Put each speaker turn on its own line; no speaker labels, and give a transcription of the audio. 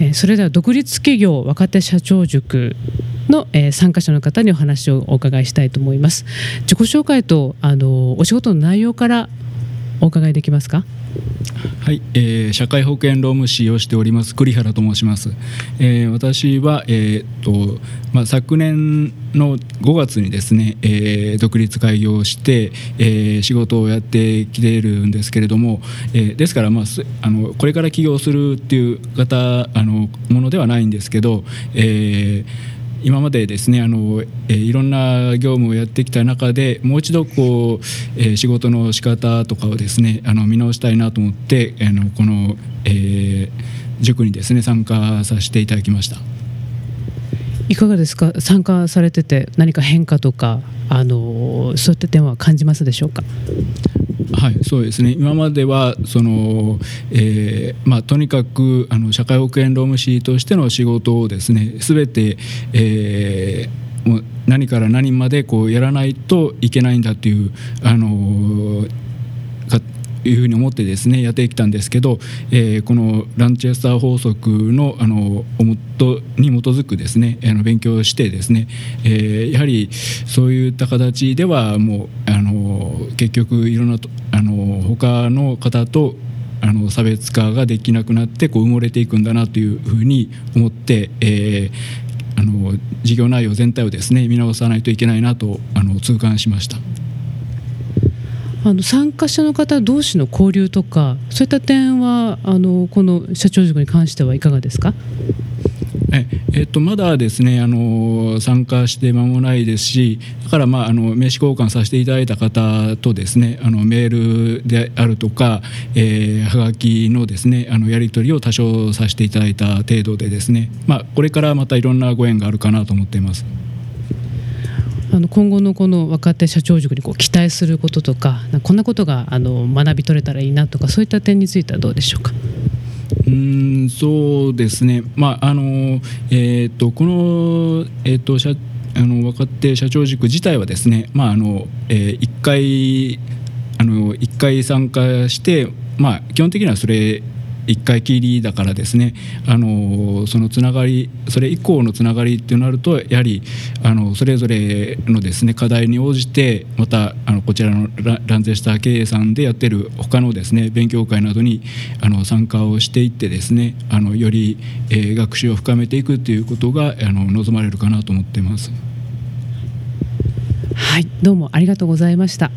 えー、それでは独立企業若手社長塾の、えー、参加者の方にお話をお伺いしたいと思います。自己紹介とあのお仕事の内容からお伺いできますか？
はい、えー、社会保険労務士をしております栗原と申します。えー、私はえー、っとまあ昨年の5月にですね、えー、独立開業して、えー、仕事をやってきているんですけれども、えー、ですからまああのこれから起業するっていう方あのものではないんですけど、えー今までですねあの、え、いろんな業務をやってきた中でもう一度こう、え、仕事の仕方とかをですねあの見直したいなと思ってあのこの、えー、塾にですね参加させていただきました。
いかがですか？参加されてて何か変化とかあのそういった点は感じますでしょうか？
はい、そうですね。今まではその、えーまあ、とにかくあの社会保険労務士としての仕事をですね全て、えー、もう何から何までこうやらないといけないんだというあのかいうふうに思ってですねやってきたんですけど、えー、このランチェスター法則のあのとに基づくですねあの勉強してですね、えー、やはりそういった形ではもうあの結局いろんなあの他の方とあの差別化ができなくなってこう埋もれていくんだなというふうに思って、えー、あの事業内容全体をですね見直さないといけないなとあの痛感しました。
あの参加者の方同士の交流とかそういった点はあのこの社長塾に関してはいかがですか？
ええっと、まだですねあの参加して間もないですしだから、まあ、あの名刺交換させていただいた方とですねあのメールであるとか、えー、はがきのですねあのやり取りを多少させていただいた程度でですね、まあ、これからまたいろんなご縁があるかなと思っています。
あの今後のこの若手社長塾にこう期待することとかこんなことがあの学び取れたらいいなとかそういった点についてはどうでしょうか？
うんそうですね、まああのえーと、この、えーと、社あの若手社長塾自体はですね、まああのえー、1回あの1回参加して、まあ、基本的にはそれ1回きりだからですねあのそのつながりそれ以降のつながりってなるとやはりあのそれぞれのですね課題に応じてまたあのこちらのランゼスター経営さんでやってる他のですね勉強会などにあの参加をしていってですねあのより、えー、学習を深めていくっていうことがあの望まれるかなと思っています。
はいどうもありがとうございました。